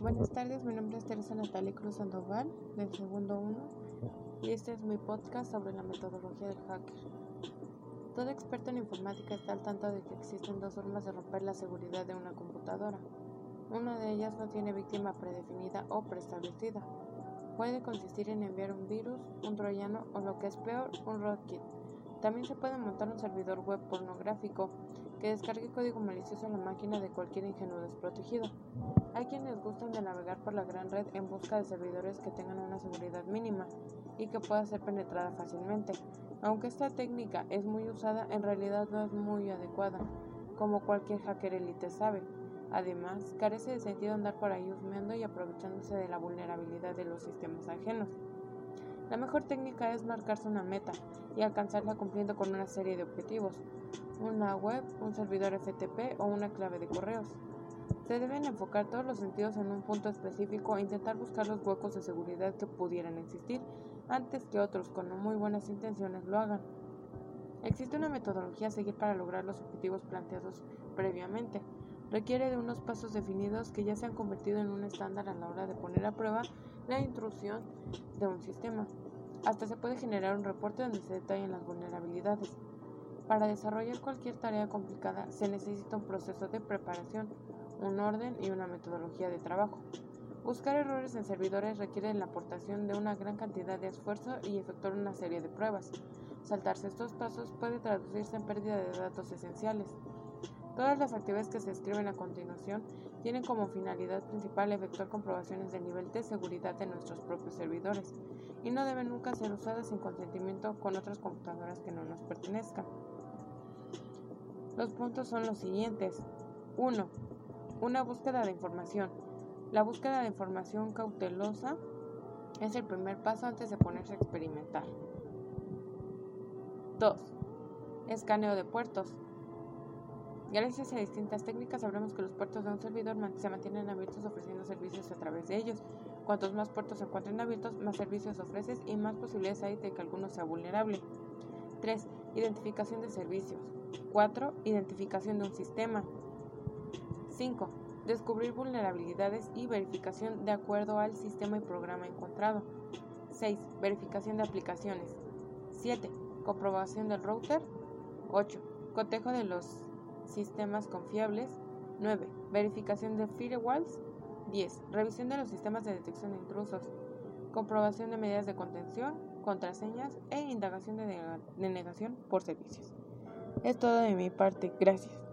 Buenas tardes, mi nombre es Teresa Natalia Cruz Sandoval, del segundo 1, y este es mi podcast sobre la metodología del hacker. Todo experto en informática está al tanto de que existen dos formas de romper la seguridad de una computadora. Una de ellas no tiene víctima predefinida o preestablecida. Puede consistir en enviar un virus, un troyano o lo que es peor, un rootkit. También se puede montar un servidor web pornográfico que descargue código malicioso en la máquina de cualquier ingenuo desprotegido. Hay quienes gustan de navegar por la gran red en busca de servidores que tengan una seguridad mínima y que pueda ser penetrada fácilmente. Aunque esta técnica es muy usada, en realidad no es muy adecuada, como cualquier hacker elite sabe. Además, carece de sentido andar por ahí husmeando y aprovechándose de la vulnerabilidad de los sistemas ajenos. La mejor técnica es marcarse una meta y alcanzarla cumpliendo con una serie de objetivos, una web, un servidor FTP o una clave de correos. Se deben enfocar todos los sentidos en un punto específico e intentar buscar los huecos de seguridad que pudieran existir antes que otros con muy buenas intenciones lo hagan. Existe una metodología a seguir para lograr los objetivos planteados previamente. Requiere de unos pasos definidos que ya se han convertido en un estándar a la hora de poner a prueba la intrusión de un sistema. Hasta se puede generar un reporte donde se detallen las vulnerabilidades. Para desarrollar cualquier tarea complicada se necesita un proceso de preparación, un orden y una metodología de trabajo. Buscar errores en servidores requiere la aportación de una gran cantidad de esfuerzo y efectuar una serie de pruebas. Saltarse estos pasos puede traducirse en pérdida de datos esenciales. Todas las actividades que se escriben a continuación tienen como finalidad principal efectuar comprobaciones de nivel de seguridad de nuestros propios servidores y no deben nunca ser usadas sin consentimiento con otras computadoras que no nos pertenezcan. Los puntos son los siguientes. 1. Una búsqueda de información. La búsqueda de información cautelosa es el primer paso antes de ponerse a experimentar. 2. Escaneo de puertos. Gracias a distintas técnicas sabremos que los puertos de un servidor se mantienen abiertos ofreciendo servicios a través de ellos. Cuantos más puertos se encuentren abiertos, más servicios ofreces y más posibilidades hay de que alguno sea vulnerable. 3. Identificación de servicios. 4. Identificación de un sistema. 5. Descubrir vulnerabilidades y verificación de acuerdo al sistema y programa encontrado. 6. Verificación de aplicaciones. 7. Comprobación del router. 8. Cotejo de los sistemas confiables. 9. Verificación de firewalls. 10. Revisión de los sistemas de detección de intrusos. Comprobación de medidas de contención, contraseñas e indagación de, negación por servicios. Es todo de mi parte. Gracias.